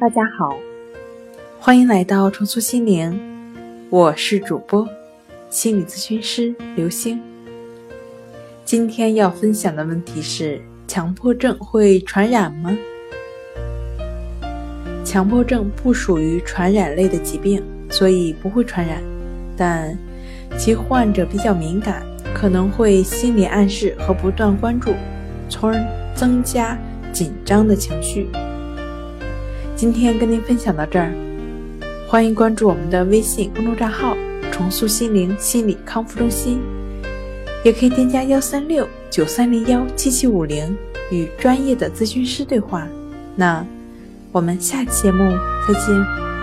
大家好，欢迎来到重塑心灵，我是主播心理咨询师刘星。今天要分享的问题是：强迫症会传染吗？强迫症不属于传染类的疾病，所以不会传染，但其患者比较敏感，可能会心理暗示和不断关注，从而增加紧张的情绪。今天跟您分享到这儿，欢迎关注我们的微信公众账号“重塑心灵心理康复中心”，也可以添加幺三六九三零幺七七五零与专业的咨询师对话。那我们下期节目再见。